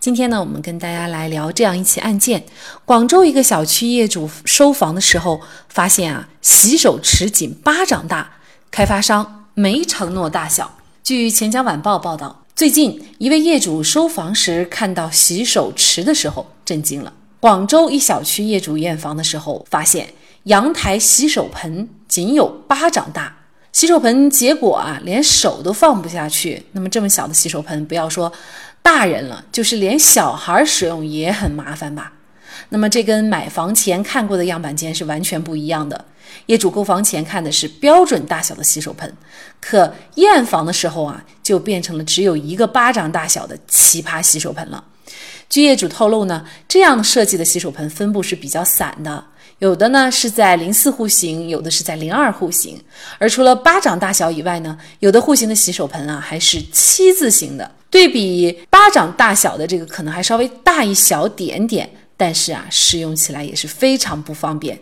今天呢，我们跟大家来聊这样一起案件：广州一个小区业主收房的时候，发现啊，洗手池仅巴掌大，开发商没承诺大小。据钱江晚报报道，最近一位业主收房时看到洗手池的时候震惊了。广州一小区业主验房的时候发现，阳台洗手盆仅有巴掌大。洗手盆结果啊，连手都放不下去。那么这么小的洗手盆，不要说大人了，就是连小孩使用也很麻烦吧？那么这跟买房前看过的样板间是完全不一样的。业主购房前看的是标准大小的洗手盆，可验房的时候啊，就变成了只有一个巴掌大小的奇葩洗手盆了。据业主透露呢，这样设计的洗手盆分布是比较散的。有的呢是在零四户型，有的是在零二户型。而除了巴掌大小以外呢，有的户型的洗手盆啊还是七字形的，对比巴掌大小的这个可能还稍微大一小点点，但是啊使用起来也是非常不方便。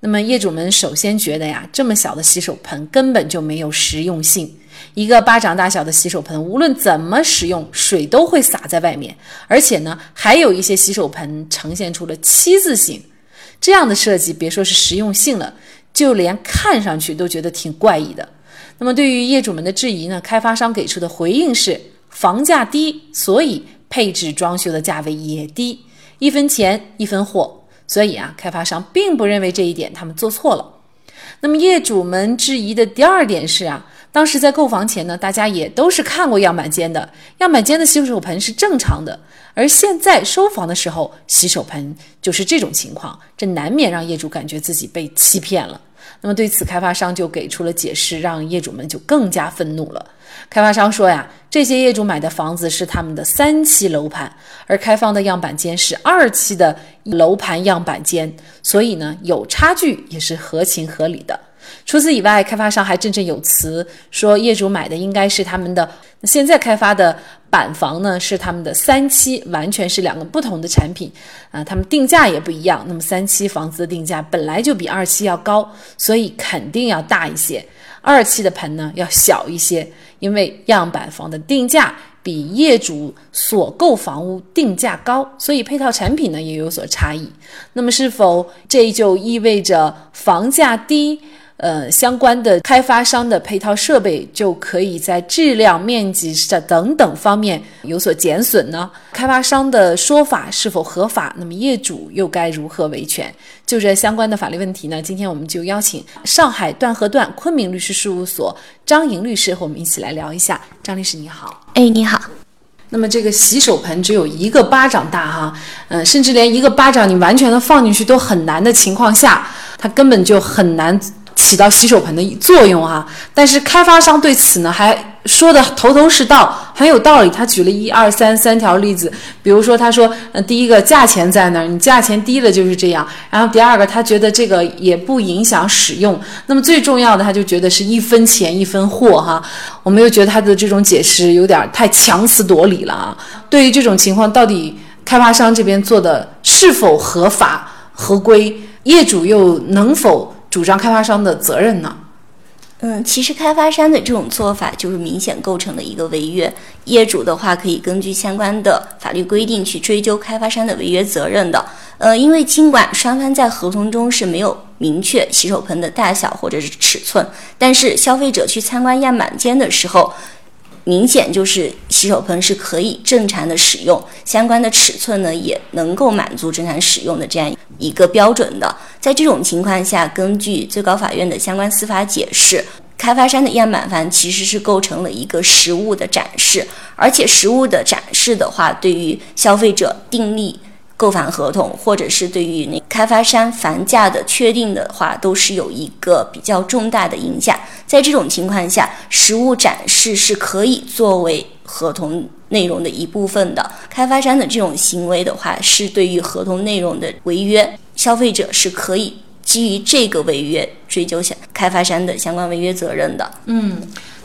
那么业主们首先觉得呀，这么小的洗手盆根本就没有实用性。一个巴掌大小的洗手盆，无论怎么使用，水都会洒在外面，而且呢，还有一些洗手盆呈现出了七字形。这样的设计，别说是实用性了，就连看上去都觉得挺怪异的。那么，对于业主们的质疑呢？开发商给出的回应是：房价低，所以配置装修的价位也低，一分钱一分货。所以啊，开发商并不认为这一点他们做错了。那么，业主们质疑的第二点是啊，当时在购房前呢，大家也都是看过样板间的，样板间的洗手盆是正常的。而现在收房的时候，洗手盆就是这种情况，这难免让业主感觉自己被欺骗了。那么对此，开发商就给出了解释，让业主们就更加愤怒了。开发商说呀，这些业主买的房子是他们的三期楼盘，而开放的样板间是二期的楼盘样板间，所以呢，有差距也是合情合理的。除此以外，开发商还振振有词说，业主买的应该是他们的现在开发的板房呢，是他们的三期，完全是两个不同的产品啊，他们定价也不一样。那么三期房子的定价本来就比二期要高，所以肯定要大一些。二期的盆呢要小一些，因为样板房的定价比业主所购房屋定价高，所以配套产品呢也有所差异。那么是否这就意味着房价低？呃，相关的开发商的配套设备就可以在质量、面积上等等方面有所减损呢？开发商的说法是否合法？那么业主又该如何维权？就这相关的法律问题呢？今天我们就邀请上海段和段昆明律师事务所张莹律师和我们一起来聊一下。张律师你好，哎，你好。那么这个洗手盆只有一个巴掌大哈，嗯，甚至连一个巴掌你完全的放进去都很难的情况下，它根本就很难。起到洗手盆的作用啊，但是开发商对此呢还说的头头是道，很有道理。他举了一二三三条例子，比如说他说，呃，第一个价钱在那儿，你价钱低了就是这样。然后第二个，他觉得这个也不影响使用。那么最重要的，他就觉得是一分钱一分货哈。我们又觉得他的这种解释有点太强词夺理了啊。对于这种情况，到底开发商这边做的是否合法合规，业主又能否？主张开发商的责任呢？嗯，其实开发商的这种做法就是明显构成了一个违约，业主的话可以根据相关的法律规定去追究开发商的违约责任的。呃，因为尽管双方在合同中是没有明确洗手盆的大小或者是尺寸，但是消费者去参观样板间的时候。明显就是洗手盆是可以正常的使用，相关的尺寸呢也能够满足正常使用的这样一个标准的。在这种情况下，根据最高法院的相关司法解释，开发商的样板房其实是构成了一个实物的展示，而且实物的展示的话，对于消费者订立。购房合同，或者是对于那开发商房价的确定的话，都是有一个比较重大的影响。在这种情况下，实物展示是可以作为合同内容的一部分的。开发商的这种行为的话，是对于合同内容的违约，消费者是可以基于这个违约追究相开发商的相关违约责任的。嗯。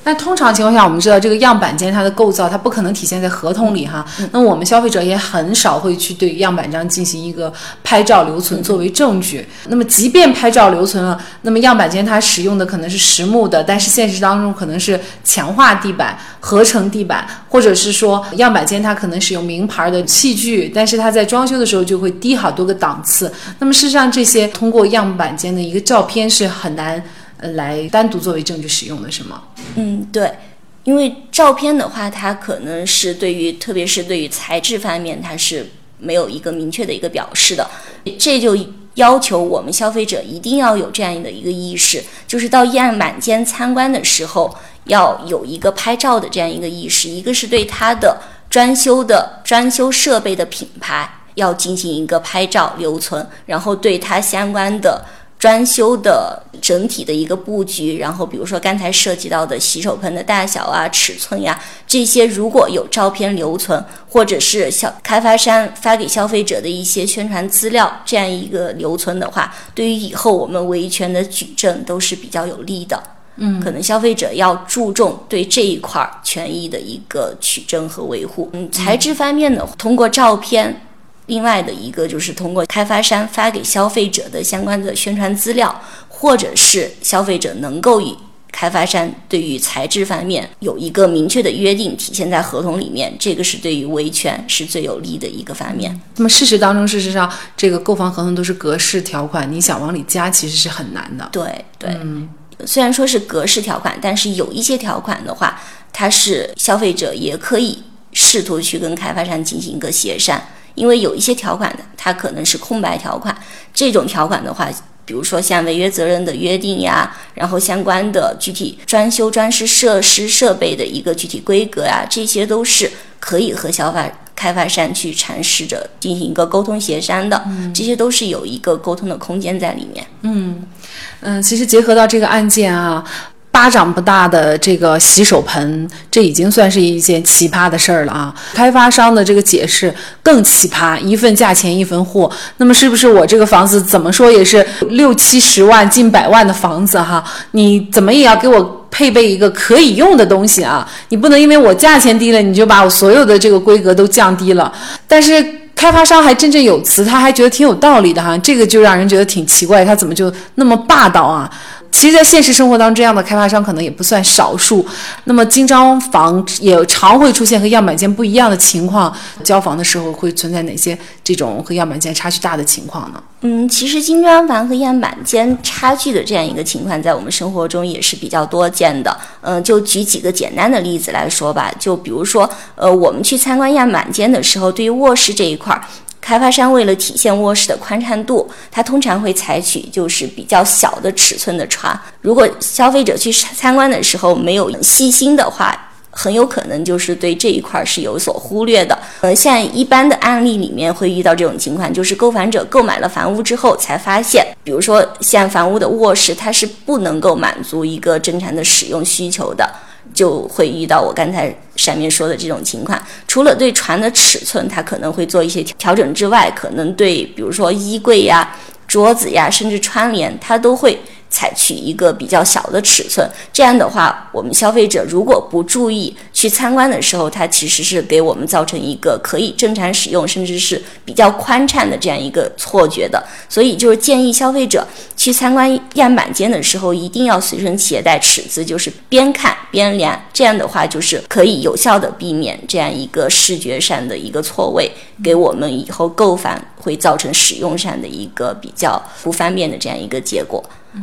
那通常情况下，我们知道这个样板间它的构造，它不可能体现在合同里哈。那我们消费者也很少会去对样板间进行一个拍照留存作为证据。那么即便拍照留存了，那么样板间它使用的可能是实木的，但是现实当中可能是强化地板、合成地板，或者是说样板间它可能使用名牌的器具，但是它在装修的时候就会低好多个档次。那么事实上，这些通过样板间的一个照片是很难。来单独作为证据使用的是吗？嗯，对，因为照片的话，它可能是对于，特别是对于材质方面，它是没有一个明确的一个表示的。这就要求我们消费者一定要有这样的一个意识，就是到样板间参观的时候，要有一个拍照的这样一个意识。一个是对它的专修的专修设备的品牌要进行一个拍照留存，然后对它相关的。专修的整体的一个布局，然后比如说刚才涉及到的洗手盆的大小啊、尺寸呀，这些如果有照片留存，或者是消开发商发给消费者的一些宣传资料这样一个留存的话，对于以后我们维权的举证都是比较有利的。嗯，可能消费者要注重对这一块权益的一个取证和维护。嗯，材质方面呢，通过照片。另外的一个就是通过开发商发给消费者的相关的宣传资料，或者是消费者能够与开发商对于材质方面有一个明确的约定，体现在合同里面，这个是对于维权是最有利的一个方面。那么事实当中，事实上这个购房合同都是格式条款，你想往里加其实是很难的。对对，虽然说是格式条款，但是有一些条款的话，它是消费者也可以试图去跟开发商进行一个协商。因为有一些条款，它可能是空白条款。这种条款的话，比如说像违约责任的约定呀，然后相关的具体装修装饰设施设备的一个具体规格呀，这些都是可以和消法开发商去尝试着进行一个沟通协商的。这些都是有一个沟通的空间在里面。嗯嗯，其实结合到这个案件啊。巴掌不大的这个洗手盆，这已经算是一件奇葩的事儿了啊！开发商的这个解释更奇葩，一份价钱一分货。那么是不是我这个房子怎么说也是六七十万、近百万的房子哈？你怎么也要给我配备一个可以用的东西啊？你不能因为我价钱低了，你就把我所有的这个规格都降低了。但是开发商还振振有词，他还觉得挺有道理的哈，这个就让人觉得挺奇怪，他怎么就那么霸道啊？其实，在现实生活当中，这样的开发商可能也不算少数。那么，精装房也常会出现和样板间不一样的情况。交房的时候会存在哪些这种和样板间差距大的情况呢？嗯，其实精装房和样板间差距的这样一个情况，在我们生活中也是比较多见的。嗯，就举几个简单的例子来说吧。就比如说，呃，我们去参观样板间的时候，对于卧室这一块儿。开发商为了体现卧室的宽敞度，它通常会采取就是比较小的尺寸的床。如果消费者去参观的时候没有细心的话，很有可能就是对这一块是有所忽略的。呃，像一般的案例里面会遇到这种情况，就是购房者购买了房屋之后才发现，比如说像房屋的卧室，它是不能够满足一个正常的使用需求的。就会遇到我刚才上面说的这种情况。除了对船的尺寸，它可能会做一些调整之外，可能对比如说衣柜呀、桌子呀，甚至窗帘，它都会。采取一个比较小的尺寸，这样的话，我们消费者如果不注意去参观的时候，它其实是给我们造成一个可以正常使用，甚至是比较宽敞的这样一个错觉的。所以，就是建议消费者去参观样板间的时候，一定要随身携带尺子，就是边看边量。这样的话，就是可以有效的避免这样一个视觉上的一个错位，给我们以后购房会造成使用上的一个比较不方便的这样一个结果。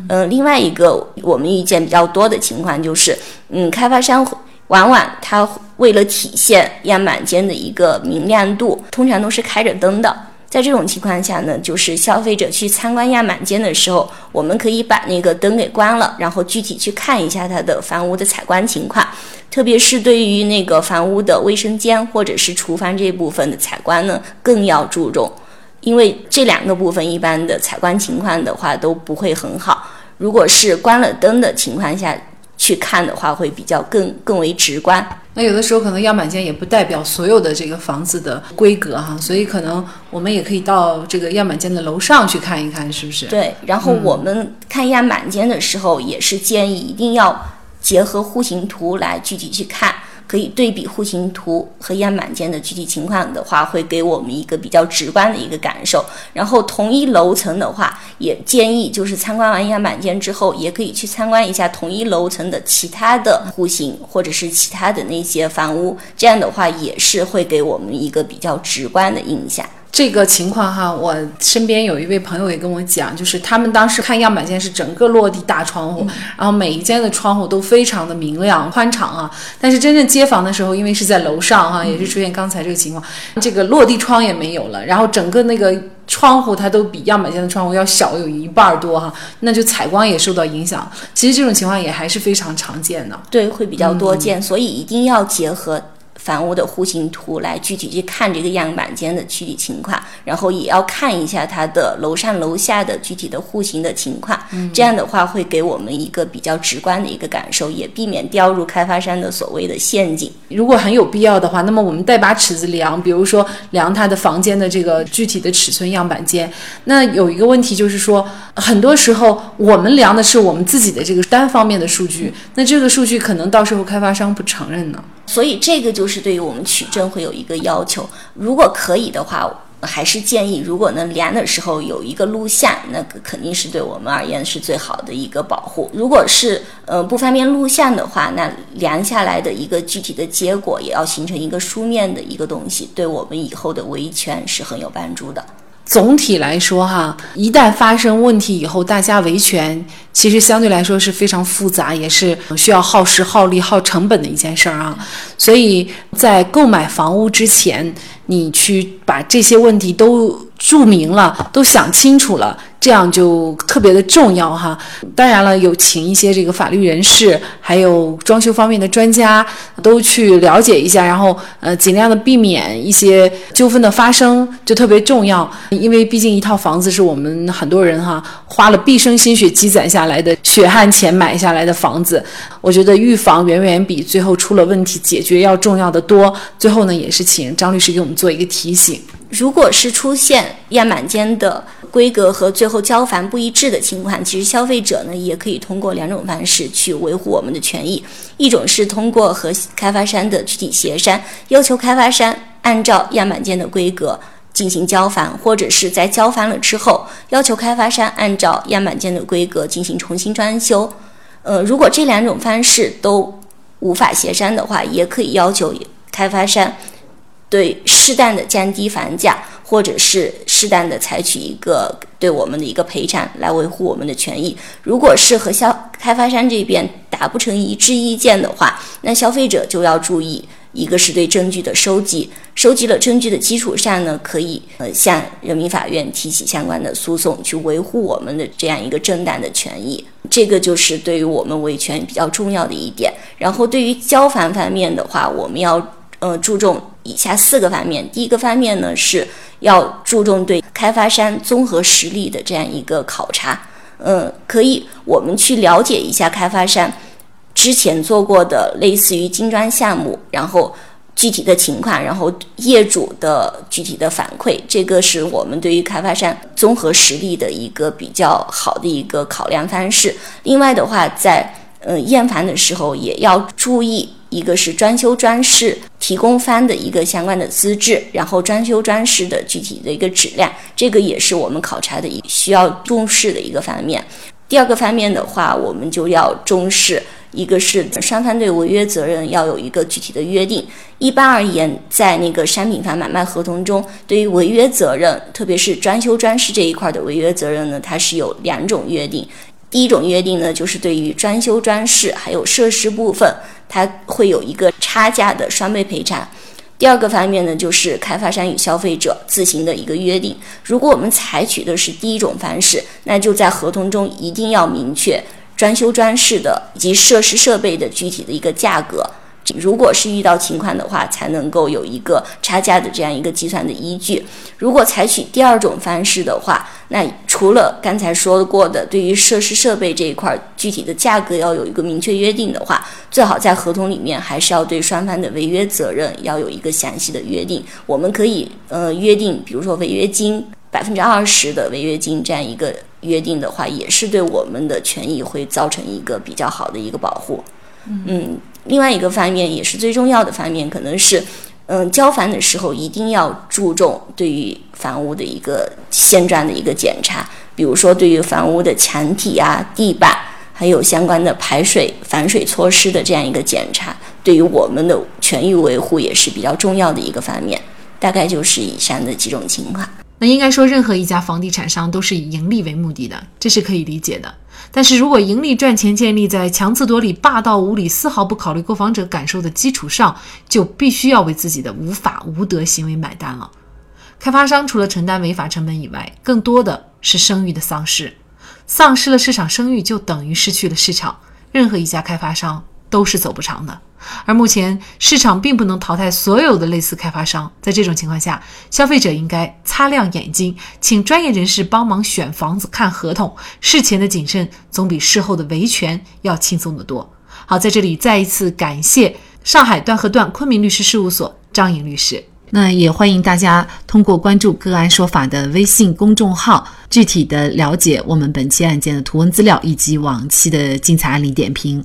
嗯，另外一个我们遇见比较多的情况就是，嗯，开发商往往他为了体现样板间的一个明亮度，通常都是开着灯的。在这种情况下呢，就是消费者去参观样板间的时候，我们可以把那个灯给关了，然后具体去看一下它的房屋的采光情况，特别是对于那个房屋的卫生间或者是厨房这部分的采光呢，更要注重。因为这两个部分一般的采光情况的话都不会很好。如果是关了灯的情况下去看的话，会比较更更为直观。那有的时候可能样板间也不代表所有的这个房子的规格哈，所以可能我们也可以到这个样板间的楼上去看一看，是不是？对。然后我们看样板间的时候，也是建议一定要结合户型图来具体去看。可以对比户型图和样板间的具体情况的话，会给我们一个比较直观的一个感受。然后同一楼层的话，也建议就是参观完样板间之后，也可以去参观一下同一楼层的其他的户型或者是其他的那些房屋，这样的话也是会给我们一个比较直观的印象。这个情况哈，我身边有一位朋友也跟我讲，就是他们当时看样板间是整个落地大窗户，然后每一间的窗户都非常的明亮宽敞啊。但是真正接房的时候，因为是在楼上哈，也是出现刚才这个情况，这个落地窗也没有了，然后整个那个窗户它都比样板间的窗户要小有一半多哈，那就采光也受到影响。其实这种情况也还是非常常见的，对，会比较多见，所以一定要结合。房屋的户型图来具体去看这个样板间的具体情况，然后也要看一下它的楼上楼下的具体的户型的情况，这样的话会给我们一个比较直观的一个感受，也避免掉入开发商的所谓的陷阱。如果很有必要的话，那么我们带把尺子量，比如说量它的房间的这个具体的尺寸样板间。那有一个问题就是说，很多时候我们量的是我们自己的这个单方面的数据，那这个数据可能到时候开发商不承认呢。所以这个就是对于我们取证会有一个要求，如果可以的话，还是建议如果能量的时候有一个录像，那个肯定是对我们而言是最好的一个保护。如果是呃不方便录像的话，那量下来的一个具体的结果也要形成一个书面的一个东西，对我们以后的维权是很有帮助的。总体来说，哈，一旦发生问题以后，大家维权其实相对来说是非常复杂，也是需要耗时、耗力、耗成本的一件事儿啊。所以在购买房屋之前，你去把这些问题都注明了，都想清楚了。这样就特别的重要哈。当然了，有请一些这个法律人士，还有装修方面的专家，都去了解一下，然后呃，尽量的避免一些纠纷的发生，就特别重要。因为毕竟一套房子是我们很多人哈花了毕生心血积攒下来的血汗钱买下来的房子，我觉得预防远远比最后出了问题解决要重要的多。最后呢，也是请张律师给我们做一个提醒。如果是出现样板间的规格和最后交房不一致的情况，其实消费者呢也可以通过两种方式去维护我们的权益。一种是通过和开发商的具体协商，要求开发商按照样板间的规格进行交房，或者是在交房了之后，要求开发商按照样板间的规格进行重新装修。呃，如果这两种方式都无法协商的话，也可以要求开发商。对，适当的降低房价，或者是适当的采取一个对我们的一个赔偿，来维护我们的权益。如果是和消开发商这边达不成一致意见的话，那消费者就要注意，一个是对证据的收集，收集了证据的基础上呢，可以呃向人民法院提起相关的诉讼，去维护我们的这样一个正当的权益。这个就是对于我们维权比较重要的一点。然后对于交房方面的话，我们要呃注重。以下四个方面，第一个方面呢是要注重对开发商综合实力的这样一个考察。嗯，可以我们去了解一下开发商之前做过的类似于精装项目，然后具体的情况，然后业主的具体的反馈，这个是我们对于开发商综合实力的一个比较好的一个考量方式。另外的话，在呃验房的时候也要注意。一个是装修装饰提供方的一个相关的资质，然后装修装饰的具体的一个质量，这个也是我们考察的一需要重视的一个方面。第二个方面的话，我们就要重视，一个是双方对违约责任要有一个具体的约定。一般而言，在那个商品房买卖合同中，对于违约责任，特别是装修装饰这一块的违约责任呢，它是有两种约定。第一种约定呢，就是对于装修装饰还有设施部分，它会有一个差价的双倍赔偿。第二个方面呢，就是开发商与消费者自行的一个约定。如果我们采取的是第一种方式，那就在合同中一定要明确装修装饰的以及设施设备的具体的一个价格。如果是遇到情况的话，才能够有一个差价的这样一个计算的依据。如果采取第二种方式的话，那除了刚才说过的，对于设施设备这一块具体的价格要有一个明确约定的话，最好在合同里面还是要对双方的违约责任要有一个详细的约定。我们可以呃约定，比如说违约金百分之二十的违约金这样一个约定的话，也是对我们的权益会造成一个比较好的一个保护。嗯。另外一个方面也是最重要的方面，可能是，嗯，交房的时候一定要注重对于房屋的一个现状的一个检查，比如说对于房屋的墙体啊、地板，还有相关的排水防水措施的这样一个检查，对于我们的权益维护也是比较重要的一个方面。大概就是以上的几种情况。那应该说，任何一家房地产商都是以盈利为目的的，这是可以理解的。但是如果盈利赚钱建立在强词夺理、霸道无理、丝毫不考虑购房者感受的基础上，就必须要为自己的无法无德行为买单了。开发商除了承担违法成本以外，更多的是声誉的丧失。丧失了市场声誉，就等于失去了市场。任何一家开发商都是走不长的。而目前市场并不能淘汰所有的类似开发商，在这种情况下，消费者应该擦亮眼睛，请专业人士帮忙选房子、看合同。事前的谨慎总比事后的维权要轻松得多。好，在这里再一次感谢上海段和段昆明律师事务所张颖律师。那也欢迎大家通过关注“个案说法”的微信公众号，具体的了解我们本期案件的图文资料以及往期的精彩案例点评。